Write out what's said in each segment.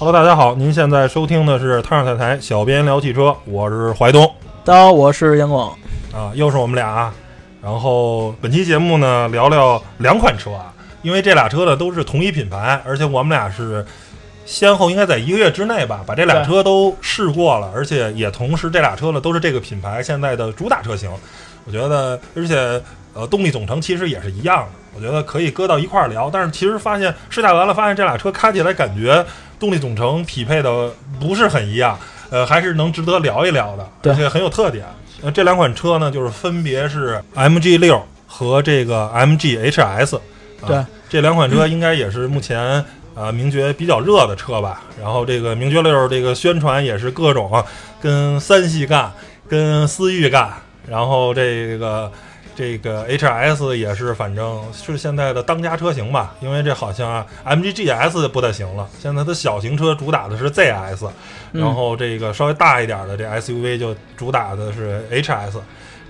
Hello，大家好，您现在收听的是《汤上彩台》，小编聊汽车，我是怀东大家好，我是杨广。啊，又是我们俩啊。然后本期节目呢，聊聊两款车啊，因为这俩车呢都是同一品牌，而且我们俩是先后应该在一个月之内吧，把这俩车都试过了，而且也同时这俩车呢都是这个品牌现在的主打车型。我觉得，而且呃，动力总成其实也是一样的，我觉得可以搁到一块儿聊。但是其实发现试驾完了，发现这俩车开起来感觉动力总成匹配的不是很一样，呃，还是能值得聊一聊的，对而且很有特点。呃，这两款车呢，就是分别是 MG 六和这个 MG HS。啊、对，这两款车应该也是目前呃名爵比较热的车吧。然后这个名爵六这个宣传也是各种啊跟三系干，跟思域干，然后这个。这个 HS 也是，反正是现在的当家车型吧，因为这好像 MG GS 不太行了，现在它小型车主打的是 ZS，嗯然后这个稍微大一点的这 SUV 就主打的是 HS，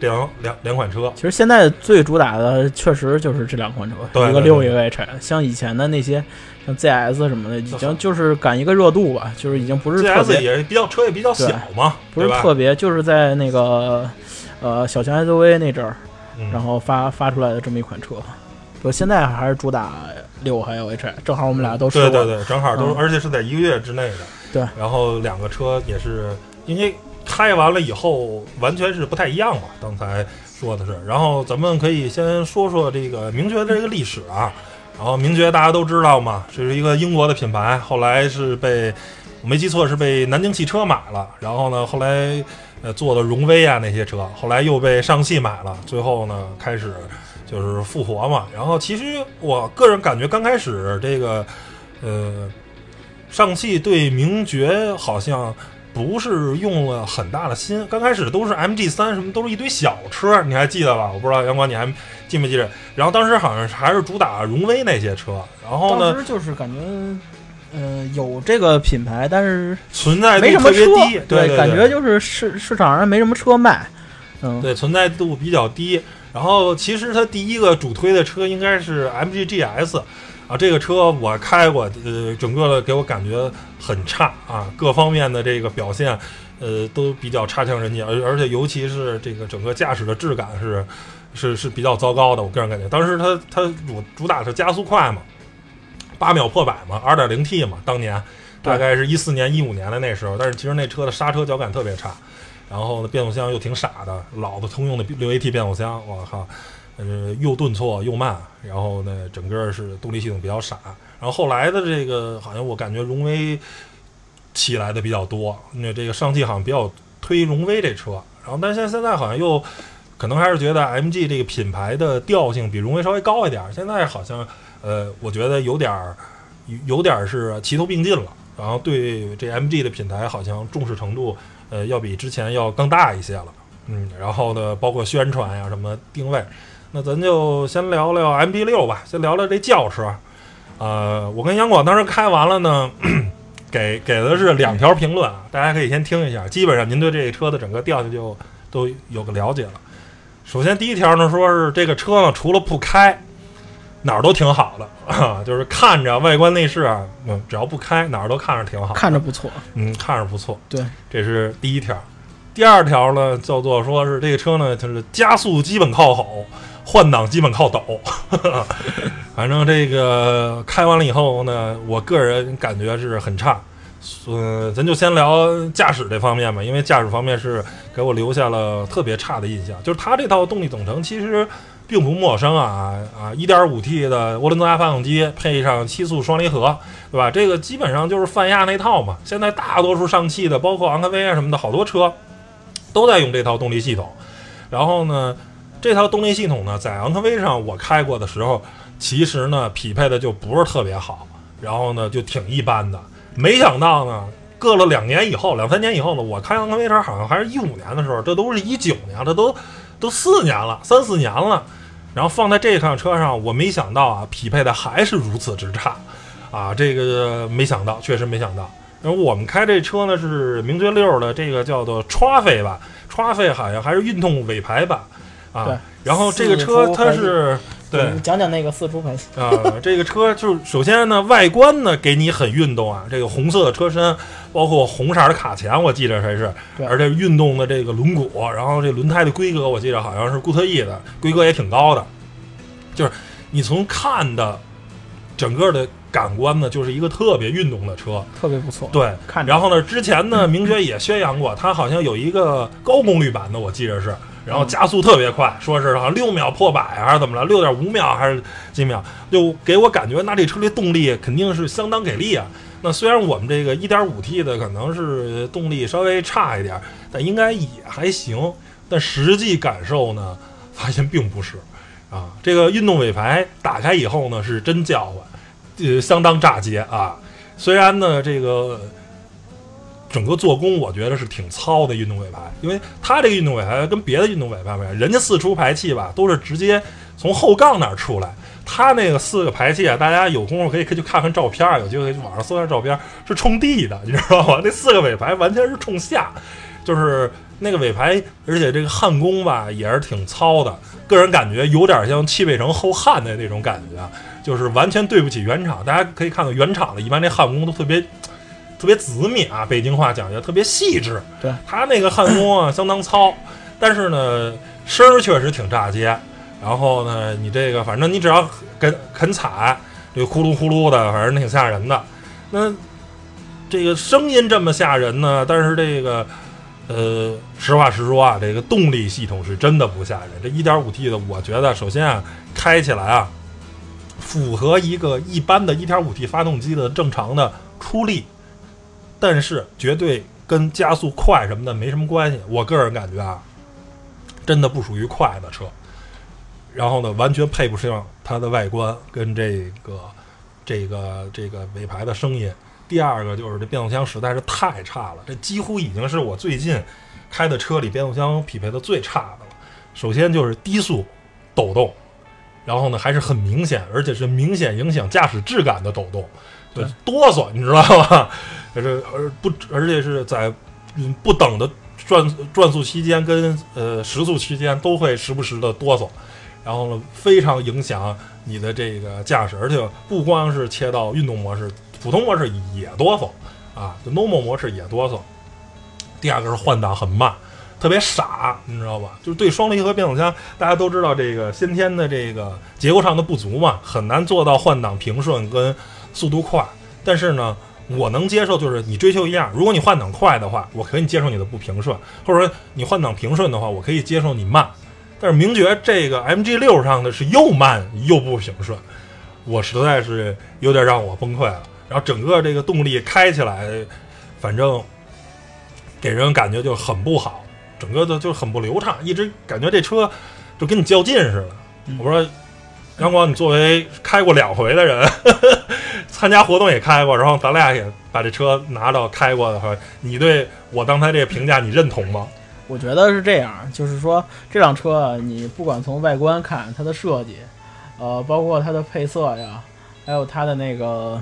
这两两两款车。其实现在最主打的确实就是这两款车，一个六，对对对一个 H。像以前的那些像 ZS 什么的，已经就是赶一个热度吧，就是已经不是特别，也比较车也比较小嘛，不是特别，就是在那个呃小型 SUV 那阵儿，嗯然后发发出来的这么一款车。就现在还是主打六还有 H，正好我们俩都试过。对对对，正好都，嗯而且是在一个月之内的。对，然后两个车也是因为开完了以后完全是不太一样嘛，刚才说的是。然后咱们可以先说说这个名爵的这个历史啊。然后名爵大家都知道嘛，这是一个英国的品牌，后来是被我没记错是被南京汽车买了，然后呢后来呃做的荣威啊那些车，后来又被上汽买了，最后呢开始就是复活嘛。然后其实我个人感觉刚开始这个呃上汽对名爵好像。不是用了很大的心，刚开始都是 MG 三什么都是一堆小车，你还记得吧？我不知道阳光你还记没记得？然后当时好像还是主打荣威那些车，然后呢当时就是感觉，呃，有这个品牌，但是存在度没什么车特别低，，对对，感觉就是市市场上没什么车卖。嗯，对存在度比较低。然后其实它第一个主推的车应该是 MG GS 啊，这个车我开过，呃，整个的给我感觉很差啊，各方面的这个表现，呃，都比较差强人意，而而且尤其是这个整个驾驶的质感是是是比较糟糕的，我个人感觉。当时它它主主打是加速快嘛，八秒破百嘛，二点零 T 嘛，当年大概是一四年一五年的那时候，但是其实那车的刹车脚感特别差。然后呢，变速箱又挺傻的，老的通用的六 AT 变速箱，我靠，呃，又顿挫又慢，然后呢，整个是动力系统比较傻。然后后来的这个，好像我感觉荣威起来的比较多，那这个上汽好像比较推荣威这车，然后但是现在现在好像又可能还是觉得 MG 这个品牌的调性比荣威稍微高一点儿，现在好像呃，我觉得有点儿有点儿是齐头并进了，然后对这 MG 的品牌好像重视程度。呃，要比之前要更大一些了，嗯，然后呢，包括宣传呀、什么定位，那咱就先聊聊 MG 六吧，先聊聊这轿车。呃，我跟杨广当时开完了呢，给给的是两条评论啊，大家可以先听一下，基本上您对这个车的整个调性就都有个了解了。首先第一条呢，说是这个车呢，除了不开，哪儿都挺好的 啊，就是看着外观内饰啊，嗯，只要不开，哪儿都看着挺好，看着不错。嗯，看着不错。对，这是第一条。第二条呢，叫做说是这个车呢，就是加速基本靠吼，换挡基本靠抖。反正这个开完了以后呢，我个人感觉是很差。嗯，咱就先聊驾驶这方面吧，因为驾驶方面是给我留下了特别差的印象。就是它这套动力总成其实并不陌生啊啊，1.5T 的涡轮增压发动机配上七速双离合，对吧？这个基本上就是泛亚那套嘛。现在大多数上汽的，包括昂科威啊什么的，好多车都在用这套动力系统。然后呢，这套动力系统呢，在昂科威上我开过的时候，其实呢匹配的就不是特别好，然后呢就挺一般的。没想到呢，过了两年以后，两三年以后呢，我开昂科威车好像还是一五年的时候，这都是一九年，这都都四年了，三四年了。然后放在这辆车上，我没想到啊，匹配的还是如此之差，啊，这个没想到，确实没想到。然后我们开这车呢是名爵六的这个叫做 Trophy 吧，Trophy 好像还是运动尾排版啊对。然后这个车它是对你讲讲那个四出排气。啊，这个车就是首先呢，外观呢给你很运动啊，这个红色的车身，包括红色的卡钳，我记得还是，而且运动的这个轮毂，然后这轮胎的规格，我记得好像是固特异的，规格也挺高的，就是你从看的整个的感官呢，就是一个特别运动的车，特别不错。对。看着。然后呢，之前呢，名爵也宣扬过，它好像有一个高功率版的，我记着是，然后加速特别快，说是好像六秒破百还是怎么了，六点五秒还是几秒，就给我感觉那这车的动力肯定是相当给力啊。那虽然我们这个 1.5T 的可能是动力稍微差一点，但应该也还行。但实际感受呢，发现并不是啊。这个运动尾排打开以后呢，是真叫唤，呃，相当炸街啊。虽然呢，这个整个做工我觉得是挺糙的运动尾排，因为它这个运动尾排跟别的运动尾排不一样，人家四出排气吧都是直接从后杠那儿出来，它那个四个排气啊，大家有功夫可以可以去看看照片，有机会可以去网上搜一下照片，是冲地的，你知道吗？那四个尾排完全是冲下，就是那个尾排，而且这个焊工吧也是挺糙的，个人感觉有点像汽配城后焊的那种感觉，就是完全对不起原厂。大家可以看到原厂的，一般这焊工都特别 特别紫米啊，北京话讲究特别细致。对，他那个焊工啊相当糙，但是呢声儿确实挺炸街。然后呢，你这个反正你只要肯肯踩，这个呼噜呼噜的，反正挺吓人的。那这个声音这么吓人呢，但是这个呃，实话实说啊，这个动力系统是真的不吓人。这 1.5T 的，我觉得首先啊，开起来啊，符合一个一般的 1.5T 发动机的正常的出力，但是绝对跟加速快什么的没什么关系。我个人感觉啊，真的不属于快的车。然后呢，完全配不上它的外观跟这个这个这个尾排的声音。第二个就是这变速箱实在是太差了，这几乎已经是我最近开的车里变速箱匹配的最差的了。首先就是低速抖动，然后呢还是很明显，而且是明显影响驾驶质感的抖动，就对哆嗦，你知道吧？这 而不而且是在嗯不等的转转速期间跟呃时速期间都会时不时的哆嗦。然后呢，非常影响你的这个驾驶，而且不光是切到运动模式，普通模式也哆嗦啊，就 normal 模式也哆嗦。第二个是换挡很慢，特别傻，你知道吧？就是对双离合变速箱，大家都知道这个先天的这个结构上的不足嘛，很难做到换挡平顺跟速度快。但是呢，我能接受，就是你追求一样，如果你换挡快的话，我可以接受你的不平顺，或者说你换挡平顺的话，我可以接受你慢。但是名爵这个 MG 六上的是又慢又不平顺，我实在是有点让我崩溃了。然后整个这个动力开起来，反正给人感觉就很不好，整个的就很不流畅，一直感觉这车就跟你较劲似的。嗯我说杨光，你作为开过两回的人，参加活动也开过，然后咱俩也把这车拿到开过的话，你对我刚才这个评价你认同吗？我觉得是这样，就是说这辆车啊，你不管从外观看它的设计，呃，包括它的配色呀，还有它的那个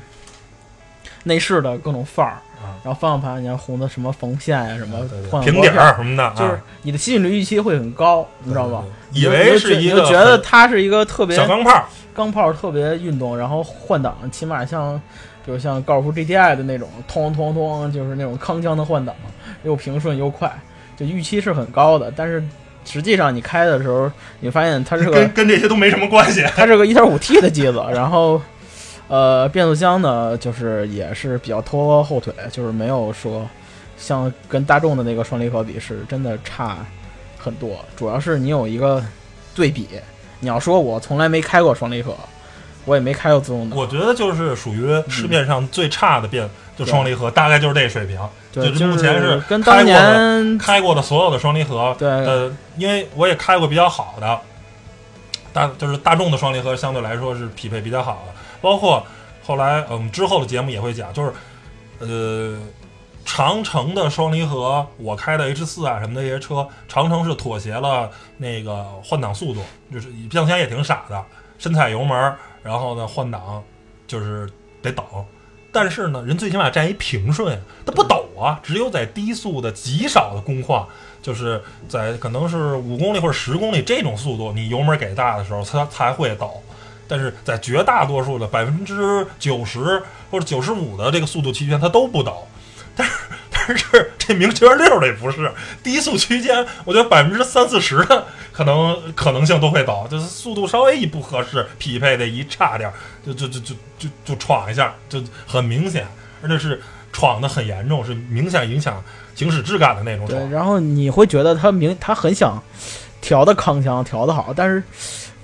内饰的各种范儿，啊，然后方向盘你看红的什么缝线呀，什么换平底儿什么的，就是啊你的吸引力预期会很高，你知道吧？以为是一个你就觉得它是一个特别小钢炮，钢炮，特别运动，然后换挡起码像，比如像高尔夫 GTI 的那种，通通通，就是那种铿锵的换挡，又平顺又快，就预期是很高的。但是实际上你开的时候，你发现它是个跟跟这些都没什么关系。它是个 1.5T 的机子，然后呃变速箱呢就是也是比较拖后腿，就是没有说像跟大众的那个双离合比是真的差很多。主要是你有一个对比，你要说我从来没开过双离合，我也没开过自动挡，我觉得就是属于市面上最差的变，就双离合，大概就是这水平。对，就是目前是跟过的年开过的所有的双离合，对呃，因为我也开过比较好的，大就是大众的双离合相对来说是匹配比较好的，包括后来嗯之后的节目也会讲，就是呃长城的双离合，我开的 H 四啊什么的这些车，长城是妥协了那个换挡速度，就是变速箱也挺傻的，深踩油门，然后呢换挡就是得等。但是呢，人最起码占一平顺，它不抖啊。只有在低速的极少的工况，就是在可能是五公里或者十公里这种速度，你油门给大的时候，它才会抖。但是在绝大多数的百分之九十或者九十五的这个速度区间，它都不抖。但是但是这名爵六这不是。低速区间，我觉得百分之三四十的可能可能性都会倒，就是速度稍微一不合适，匹配的一差点，就就就就就就闯一下，就很明显，而且是闯的很严重，是明显影响行驶质感的那种对，然后你会觉得他明他很想调的铿锵，调的好，但是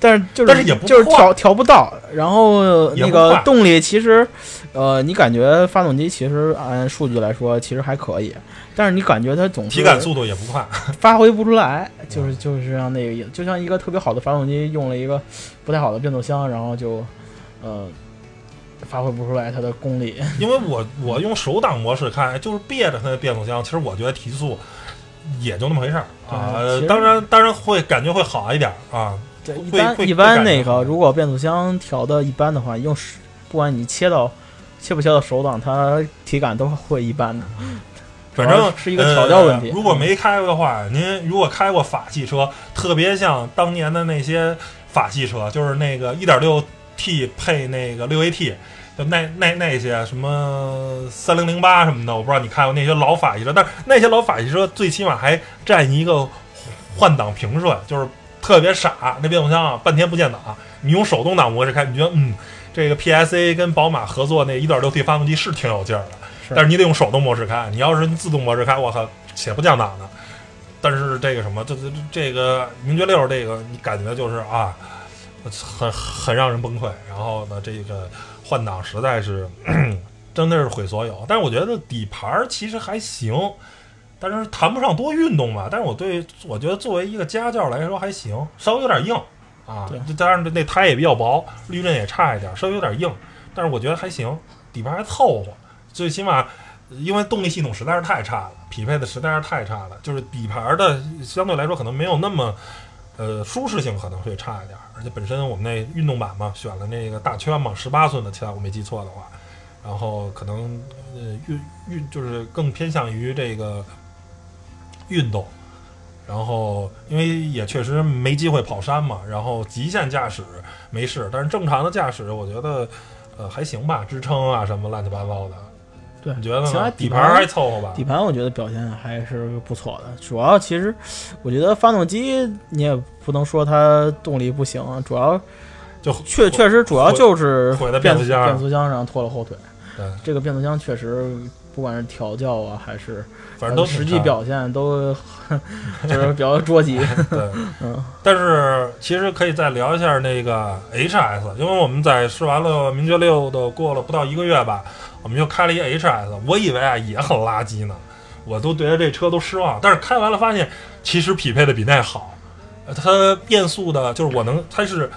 但是就是但是也不就是调调不到，然后那个动力其实，呃，你感觉发动机其实按数据来说其实还可以，但是你感觉它总体感速度也不快，发挥不出来，就是就是像那个意思，就像一个特别好的发动机用了一个不太好的变速箱，然后就呃发挥不出来它的功力。因为我我用手挡模式开，就是别着它的变速箱，其实我觉得提速也就那么回事儿啊当然当然会感觉会好一点儿啊。对，一般一般那个如果变速箱调的一般的话，用手不管你切到切不切到手挡，它体感都会一般的。反正是一个调教问题呃如果没开过的话，您如果开过法系车，特别像当年的那些法系车，就是那个 1.6T 配那个 6AT，就那那那些什么3008什么的，我不知道你看过那些老法系车，但是那些老法系车最起码还占一个换挡平顺，就是特别傻，那变速箱啊半天不见档，你用手动挡模式开，你觉得嗯，这个 PSA 跟宝马合作那 1.6T 发动机是挺有劲儿的。但是你得用手动模式开，你要是自动模式开，我靠，且不降档的。但是这个什么，这这这个名爵六这个，你感觉就是啊，很很让人崩溃。然后呢，这个换挡实在是 真的是毁所有。但是我觉得底盘儿其实还行，但是谈不上多运动吧。但是我对我觉得作为一个家教来说还行，稍微有点硬啊对。当然那胎也比较薄，滤震也差一点，稍微有点硬。但是我觉得还行，底盘还凑合。最起码，因为动力系统实在是太差了，匹配的实在是太差了，就是底盘的相对来说可能没有那么，呃，舒适性可能会差一点。而且本身我们那运动版嘛，选了那个大圈嘛，十八寸的其他我没记错的话，然后可能呃运运就是更偏向于这个运动。然后，因为也确实没机会跑山嘛，然后极限驾驶没事，但是正常的驾驶，我觉得，呃，还行吧，支撑啊什么乱七八糟的。对你觉得呢？底盘还凑合吧？底盘我觉得表现还是不错的，主要其实我觉得发动机你也不能说它动力不行，主要就确确实主要就是毁了变变速箱变速箱上拖了后腿。对，这个变速箱确实不管是调教啊，还是反正都呃实际表现都 就是比较捉急。对，嗯，但是其实可以再聊一下那个 HS，因为我们在试完了名爵六的过了不到一个月吧，我们又开了一 HS，我以为啊也很垃圾呢，我都对这车都失望，但是开完了发现其实匹配的比那好，呃它变速的就是我能，它是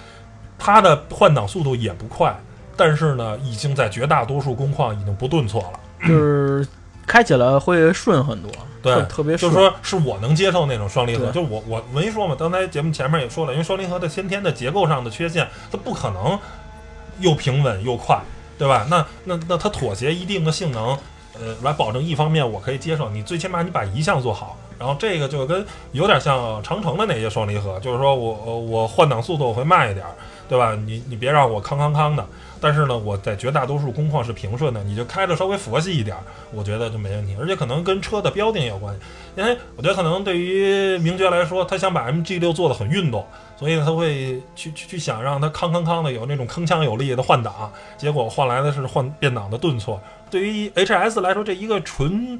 它的换挡速度也不快，但是呢已经在绝大多数工况已经不顿挫了。就是开起来会顺很多，对特特别顺。就是说是我能接受那种双离合，对就我我没说嘛，刚才节目前面也说了，因为双离合的先天的结构上的缺陷，它不可能又平稳又快，对吧？那那那它妥协一定的性能，呃，来保证一方面我可以接受，你最起码你把一项做好，然后这个就跟有点像长城的那些双离合，就是说我我我换挡速度我会慢一点，对吧？你你别让我康康康的。但是呢，我在绝大多数工况是平顺的，你就开的稍微佛系一点，我觉得就没问题。而且可能跟车的标定有关系，因为我觉得可能对于名爵来说，他想把 MG 六做的很运动，所以他会去去去想让它康康康的有那种铿锵有力的换挡，结果换来的是换变档的顿挫。对于 HS 来说，这一个纯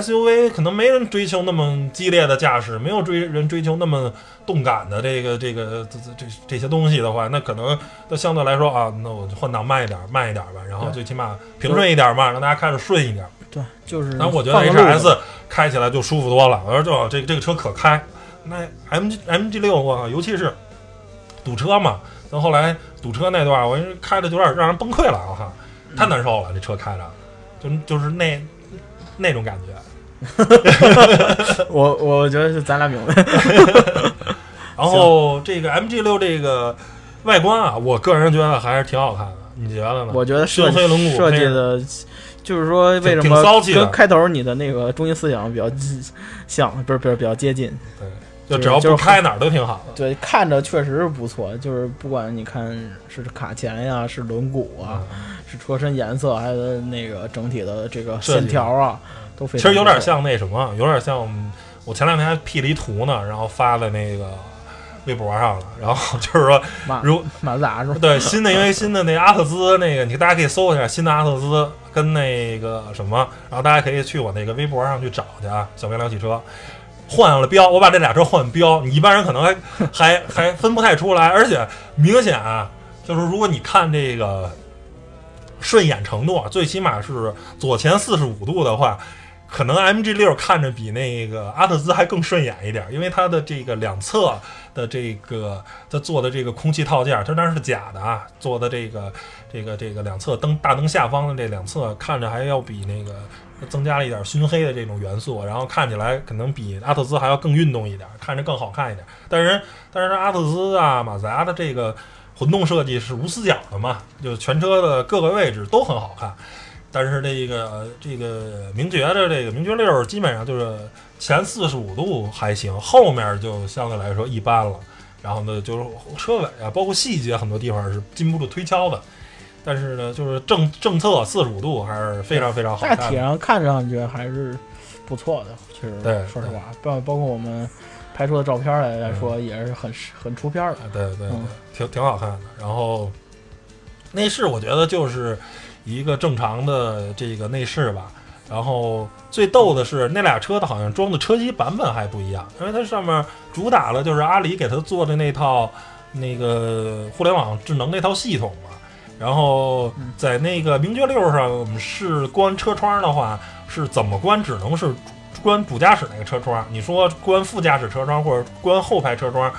SUV 可能没人追求那么激烈的驾驶，没有追人追求那么动感的这个这个这这这这些东西的话，那可能那相对来说啊，那我换挡慢一点，慢一点吧，然后最起码平顺一点嘛，让大家开着顺一点。对，就是。但我觉得 HS 开起来就舒服多了，我说就这这个车可开。那 MG MG 六我靠，尤其是堵车嘛，到后来堵车那段，我开的有点让人崩溃了，我靠，太难受了，这车开着，就就是那那种感觉。我我觉得是咱俩明白。然后这个 MG 六这个外观啊，我个人觉得还是挺好看的，你觉得呢？我觉得设深黑轮毂设计的，就是说为什么跟开头你的那个中心思想比较像，不是不是比较接近。就只要就是不开哪儿都挺好的。对，看着确实是不错，就是不管你看是卡钳呀，是轮毂啊，是车身颜色，还有那个整体的这个线条啊，都非其。实有点像那什么，有点像我前两天还 P 了一图呢，然后发在那个微博上了。然后 就是说，马如马自达是吧？对新的，因为新的那阿特兹那个，你大家可以搜一下新的阿特兹跟那个什么，然后大家可以去我那个微博上去找去啊，小明聊汽车。换了标，我把这俩车换标，你一般人可能还 还还分不太出来，而且明显啊，就是如果你看这个顺眼程度，啊，最起码是左前四十五度的话，可能 MG 六看着比那个阿特兹还更顺眼一点，因为它的这个两侧的这个它做的这个空气套件，它当然是假的啊，做的这个这个这个两侧灯大灯下方的这两侧看着还要比那个增加了一点熏黑的这种元素，然后看起来可能比阿特兹还要更运动一点，看着更好看一点。但是但是阿特兹啊、马自达的这个混动设计是无死角的嘛，就全车的各个位置都很好看。但是这个这个名爵的这个名爵六基本上就是前四十五度还行，后面就相对来说一般了。然后呢，就是车尾啊，包括细节很多地方是经不住推敲的。但是呢，就是政政策四十五度还是非常非常好大。体上看上去还是不错的，其实对说实话，包包括我们拍出的照片来来说，也是很很出片的。啊对对对嗯，挺挺好看的。然后内饰我觉得就是一个正常的这个内饰吧。然后最逗的是那俩车的好像装的车机版本还不一样，因为它上面主打了就是阿里给它做的那套那个互联网智能那套系统嘛。然后在那个名爵六上，我们是关车窗的话是怎么关？只能是关主驾驶那个车窗。你说关副驾驶车窗或者关后排车窗，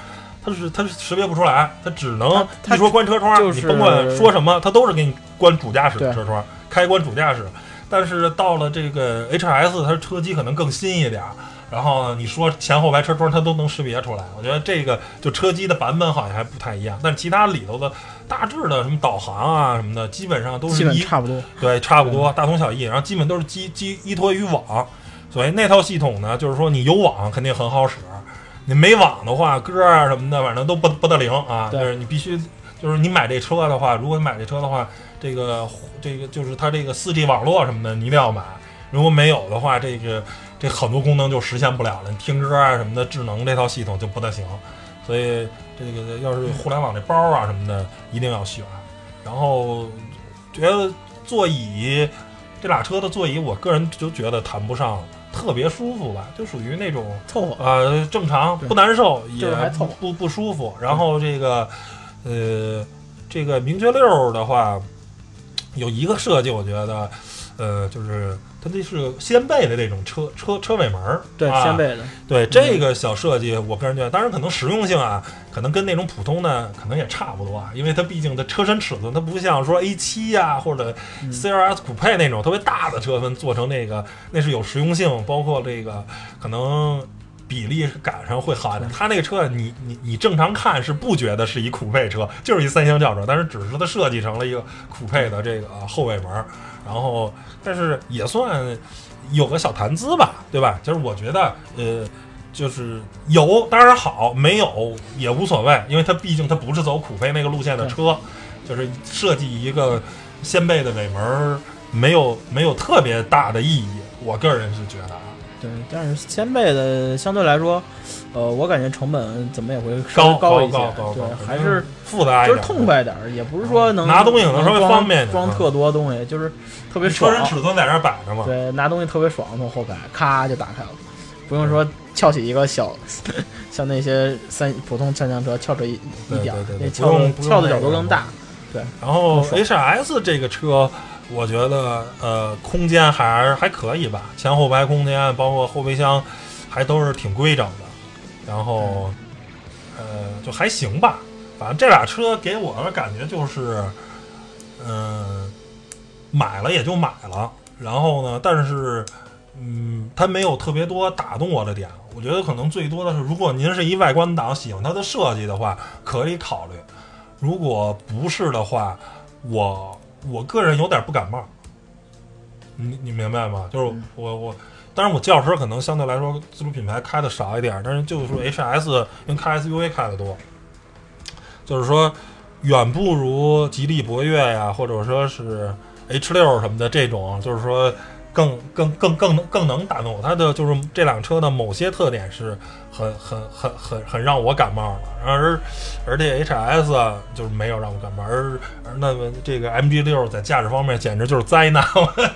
它是它是识别不出来，它只能它它一说关车窗，就是你甭管说什么，它都是给你关主驾驶的车窗，开关主驾驶。但是到了这个 HS，它车机可能更新一点儿，然后你说前后排车窗它都能识别出来。我觉得这个就车机的版本好像还不太一样，但其他里头的大致的什么导航啊什么的，基本上都基本是一差不多，对，差不多大同小异，然后基本都是基基依托于网，所以那套系统呢，就是说你有网肯定很好使，你没网的话，歌啊什么的，反正都不不得灵啊。对就是你必须，就是你买这车的话，如果你买这车的话，这个这个就是它这个四 G 网络什么的，你一定要买。如果没有的话，这个这很多功能就实现不了了，你听歌啊什么的，智能这套系统就不得行。所以这个要是互联网这包啊什么的，一定要选。然后觉得座椅这俩车的座椅，我个人就觉得谈不上特别舒服吧，就属于那种凑合。呃正常不难受，也就是还凑不不舒服。然后这个呃这个名爵六的话，有一个设计，我觉得呃就是它这是掀背的这种车车车尾门儿，对，啊。掀背的，对这个小设计，我个人觉得，当然可能实用性啊，可能跟那种普通的可能也差不多啊，因为它毕竟它车身尺寸，它不像说 A 七呀、或者嗯。CRS 酷配那种特别大的车身做成那个，那是有实用性，包括这个可能比例赶上会好一点。它那个车，你你你正常看是不觉得是一酷配车，就是一三厢轿车，但是只是它设计成了一个酷配的这个啊后尾门儿，然后但是也算有个小谈资吧，对吧？就是我觉得呃。就是有当然好，没有也无所谓，因为它毕竟它不是走苦飞那个路线的车，就是设计一个掀背的尾门儿，没有没有特别大的意义。我个人是觉得啊，对，但是掀背的相对来说，呃，我感觉成本怎么也会稍高一些对高，还是复杂一点，就是痛快点儿，也不是说能拿东西可能稍微方便点装嗯特多东西，就是特别车，身尺寸在那儿摆着嘛。对，拿东西特别爽，从后排咔就打开了，不用说翘起一个小，像那些三普通三厢车翘着一一点儿那翘翘的角度更大。对然后 HS 这个车，我觉得呃空间还还可以吧，前后排空间包括后备箱还都是挺规整的，然后呃就还行吧。反正这俩车给我的感觉就是，嗯、买了也就买了，然后呢，但是嗯，它没有特别多打动我的点。我觉得可能最多的是，如果您是一外观党，喜欢它的设计的话，可以考虑。如果不是的话，我我个人有点不感冒，你你明白吗？就是嗯我我，当然我轿车可能相对来说自主品牌开的少一点，但是就是说 HS 因为开 SUV 开的多，就是说远不如吉利博越呀，或者说是 H 六什么的这种，就是说更更更更能更能打动我。它的就是这辆车的某些特点是很很很很很让我感冒的，而而这 HS 就是没有让我感冒，而而那么这个 MG 六在驾驶方面简直就是灾难，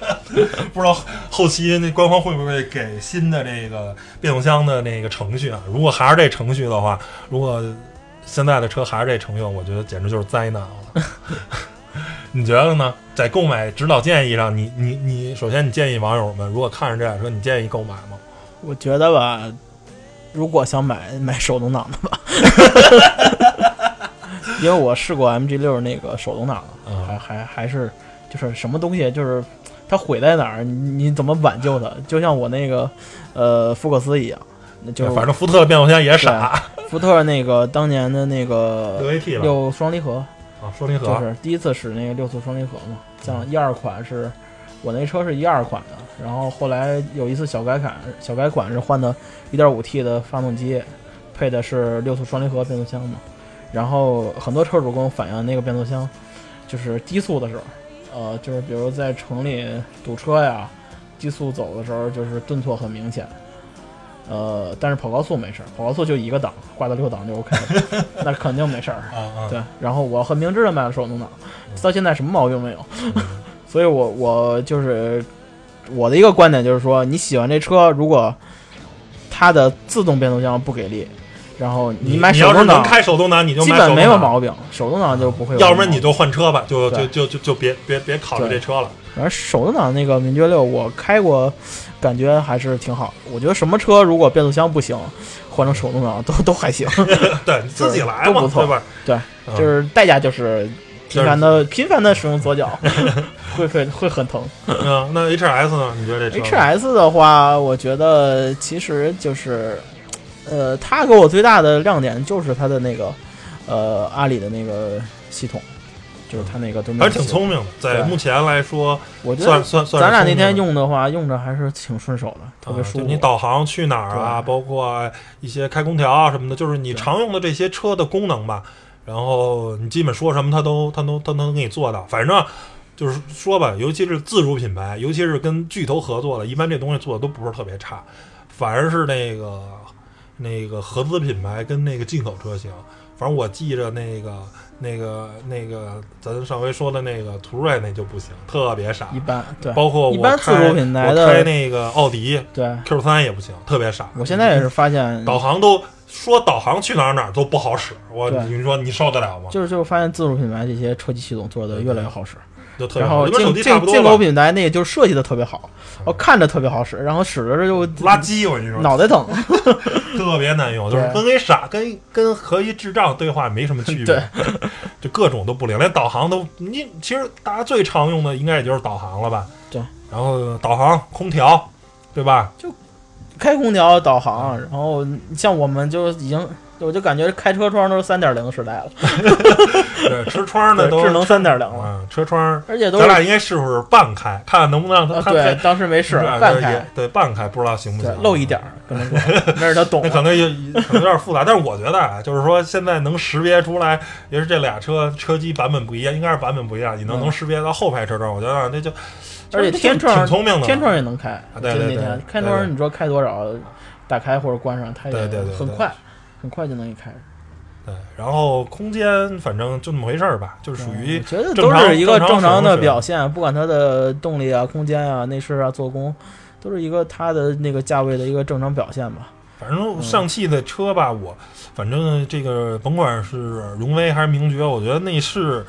不知道后期那官方会不会给新的这个变速箱的那个程序啊？如果还是这程序的话，如果现在的车还是这程序，我觉得简直就是灾难了。你觉得呢？在购买指导建议上，你你你，首先你建议网友们，如果看上这辆车，你建议购买吗？我觉得吧，如果想买买手动挡的吧，因为我试过 MG 六那个手动挡的，嗯还还还是就是什么东西，就是它毁在哪儿，你你怎么挽救它？就像我那个呃福克斯一样，那就是反正福特的变速箱也傻，福特那个当年的那个六 AT 吧，六双离合，啊，双离合，就是第一次使那个六速双离合嘛，像一二款是，我那车是一二款的，然后后来有一次小改款，小改款是换的 1.5T 的发动机，配的是六速双离合变速箱嘛，然后很多车主跟我反映那个变速箱就是低速的时候，呃，就是比如在城里堵车呀，低速走的时候就是顿挫很明显。呃，但是跑高速没事儿，跑高速就一个档，挂到六档就 OK 了，那肯定没事儿。对，然后我很明智的买了手动挡，到现在什么毛病没有。所以我我就是我的一个观点就是说，你喜欢这车，如果它的自动变速箱不给力，然后你买你要是能手动挡，开手动挡，你就基本没有毛病，手动挡就不会有。要不然你就换车吧，就就就就就别别别考虑这车了。反正手动挡那个名爵六我开过，感觉还是挺好。我觉得什么车如果变速箱不行，换成手动挡都 都还行，对，你自己来嘛，都不错对吧？对，嗯就是代价就是频繁的频繁的使用左脚，会会会很疼。嗯，那 HS 呢？你觉得这车 H S 的话，我觉得其实就是，呃，它给我最大的亮点就是它的那个，呃，阿里的那个系统，就是它那个都还是挺聪明的，在目前来说，我觉得算算算咱俩那天用的话，用着还是挺顺手的，特别啊，舒服。就你导航去哪儿啊，包括一些开空调啊什么的，就是你常用的这些车的功能吧。然后你基本说什么，它都它都它都能给你做到。反正就是说吧，尤其是自主品牌，尤其是跟巨头合作的，一般这东西做的都不是特别差。反而是那个那个合资品牌跟那个进口车型，反正我记着那个那个那个咱上回说的那个途锐那就不行，特别傻。一般，对包括我一般自开主品牌我的开那个奥迪对。Q 三也不行，特别傻。我现在也是发现，导航都说导航去哪儿哪儿都不好使，我你说你受得了吗？就是就是发现自主品牌这些车机系统做的越来越好使，就特别好，然后进。进进口品牌那个就设计的特别好，哦，看着特别好使，然后使着就垃圾，我跟你说，脑袋疼。特别难用，就是对跟一傻跟跟和一智障对话没什么区别对，就各种都不灵，连导航都你其实大家最常用的应该也就是导航了吧？对，然后导航、空调，对吧？就开空调、导航，然后像我们就已经，我就感觉开车窗都是三点零时代了，对，车窗呢对都智能三点零了，嗯，车窗而且都咱俩应该试试半开，看看能不能让它啊，对，当时没试对半开，对半开，不知道行不行，，漏一点儿，跟他说，那是他懂那可能有可能有点复杂，但是我觉得啊，就是说现在能识别出来，也是这俩车车机版本不一样，应该是版本不一样，你能嗯能识别到后排车窗，我觉得那就而且天窗挺聪明的，天窗也能开，对对对开窗，你说开多少，打开或者关上，它也对对对对很快，就能给开。对，然后空间反正就那么回事儿吧，就是属于我觉得都是一个正常的表现，不管它的动力啊、空间啊、内饰啊、做工，都是一个它的那个价位的一个正常表现吧。反正上汽的车吧，我反正这个甭管是荣威还是名爵，我觉得内饰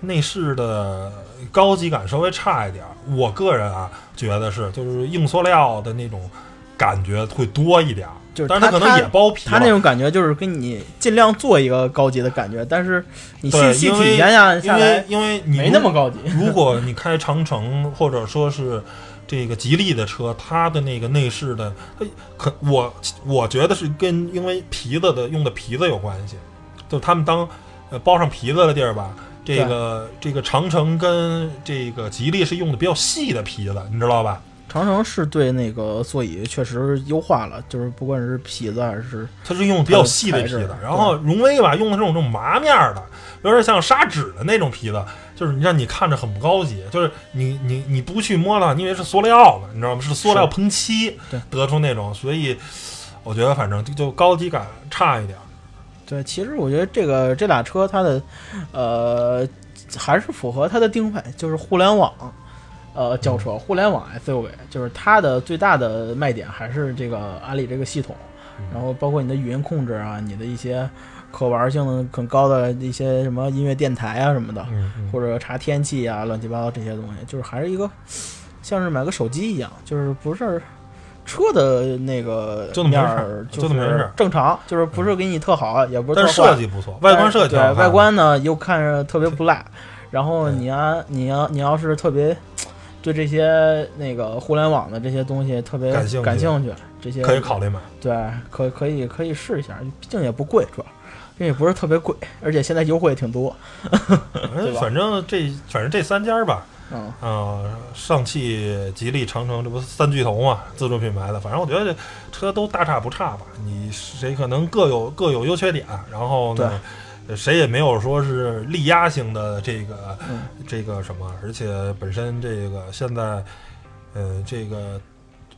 内饰的高级感稍微差一点儿。我个人啊觉得是，就是硬塑料的那种感觉会多一点儿，就是但是他可能也包皮了。它那种感觉就是给你尽量做一个高级的感觉，但是你细细体验下因下来为因为你没那么高级。如果你开长城或者说是这个吉利的车，它的那个内饰的，它可我我觉得是跟因为皮子的用的皮子有关系，就他们当呃包上皮子的地儿吧，这个这个长城跟这个吉利是用的比较细的皮子，你知道吧？长城是对那个座椅确实优化了，就是不管是皮子还是它是用比较细的皮子，然后荣威吧用的这种这种麻面的，有点像砂纸的那种皮子，就是让你看着很不高级，就是你你你不去摸它，你以为是塑料的，你知道吗？是塑料喷漆得出那种，所以我觉得反正就高级感差一点。对，其实我觉得这个这俩车它的，呃，还是符合它的定位，就是互联网，呃，轿车，互联网 SUV，就是它的最大的卖点还是这个阿里这个系统，然后包括你的语音控制啊，你的一些可玩性很高的一些什么音乐电台啊什么的，或者查天气啊，乱七八糟这些东西，就是还是一个像是买个手机一样，就是不是。车的那个面儿就是正常，就是不是给你特好，也不是。但设计不错，外观设计对外观呢又看着特别不赖。然后你要你要你要是特别对这些那个互联网的这些东西特别感兴趣，这些可以考虑买。对，可可以可以试一下，毕竟也不贵，主要这也不是特别贵，而且现在优惠也挺多。反正这反正这三家吧。嗯，上汽、吉利、长城，这不三巨头嘛？自主品牌的，反正我觉得这车都大差不差吧。你谁可能各有各有优缺点，然后呢，谁也没有说是力压性的这个这个什么，而且本身这个现在，呃，这个。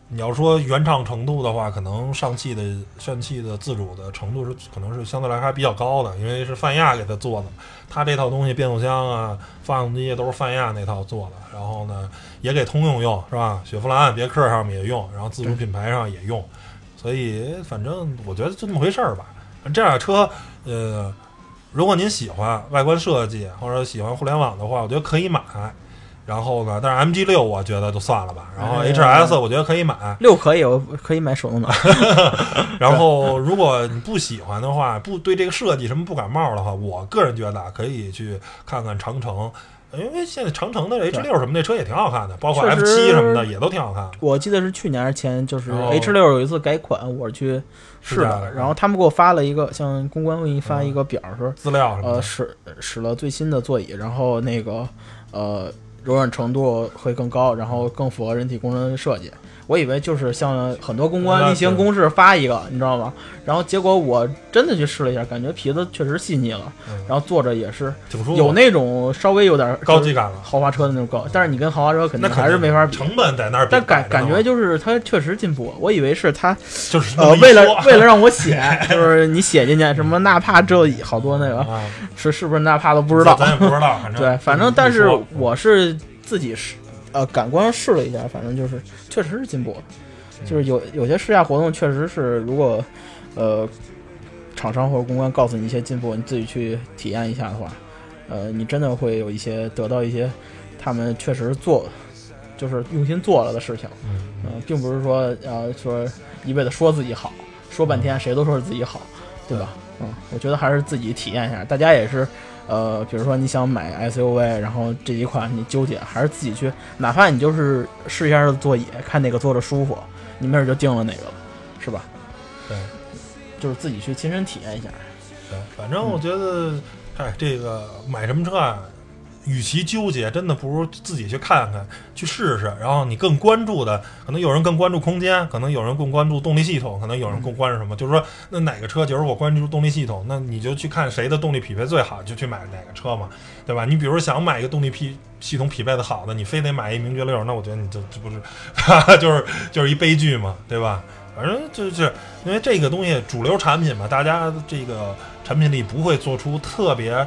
你要说原厂程度的话，可能上汽的上汽的自主的程度是可能是相对来说还比较高的，因为是泛亚给他做的，他这套东西变速箱啊、发动机都是泛亚那套做的，然后呢也给通用用是吧？雪佛兰、别克上面也用，然后自主品牌上也用，所以反正我觉得就那么回事儿吧。这辆车，呃，如果您喜欢外观设计或者喜欢互联网的话，我觉得可以买。然后呢？但是 M G 六我觉得就算了吧。然后 H S 我觉得可以买，六可以，我可以买手动挡。然后如果你不喜欢的话，不对这个设计什么不感冒的话，我个人觉得可以去看看长城，因为现在长城的 H 六什么那车也挺好看的，包括 F 七什么的也都挺好看。我记得是去年还是前，就是 H 六有一次改款，我去试的，然后他们给我发了一个，像公关给你发一个表说资料，呃，使使了最新的座椅，然后那个呃。柔软程度会更高，然后更符合人体工程设计。我以为就是像很多公关例行公事发一个，你知道吗？然后结果我真的去试了一下，感觉皮子确实细腻了，然后坐着也是有那种稍微有点高级感了，豪华车的那种高。但是你跟豪华车肯定还是没法比，成本在那儿。但感感觉就是它确实进步。我以为是它就是呃为了 为了让我写，就是你写进去什么纳帕这好多那个是是不是纳帕都不知道，咱也不知道。对，反正但是我是自己试。呃，感官试了一下，反正就是确实是进步了，就是有有些试驾活动确实是，如果呃厂商或者公关告诉你一些进步，你自己去体验一下的话，呃，你真的会有一些得到一些他们确实做就是用心做了的事情，嗯，并不是说呃说一味的说自己好，说半天谁都说是自己好，对吧？嗯，我觉得还是自己体验一下，大家也是。呃，比如说你想买 SUV，然后这几款你纠结，还是自己去，哪怕你就是试一下座椅，看哪个坐着舒服，你没准就定了哪个了，是吧？对，就是自己去亲身体验一下。对，反正我觉得，哎，这个买什么车啊？与其纠结，真的不如自己去看看，去试试。然后你更关注的，可能有人更关注空间，可能有人更关注动力系统，可能有人更关注什么？就是说，那哪个车，就是我关注动力系统，那你就去看谁的动力匹配最好，就去买哪个车嘛，对吧？你比如想买一个动力匹系统匹配的好的，你非得买一名爵六，那我觉得你这这不是，就是就是一悲剧嘛，对吧？反正就是因为这个东西主流产品嘛，大家这个产品力不会做出特别。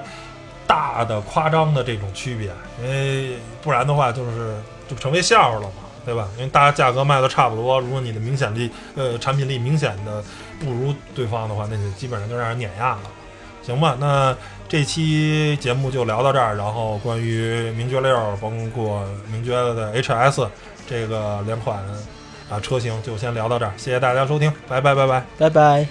大的夸张的这种区别，因为不然的话就是就成为笑话了嘛，对吧？因为大家价格卖的差不多，如果你的明显力呃产品力明显的不如对方的话，那就基本上就让人碾压了，行吧？那这期节目就聊到这儿，然后关于名爵六，包括名爵的 HS 这个两款啊车型就先聊到这儿，谢谢大家收听，拜拜拜拜拜拜。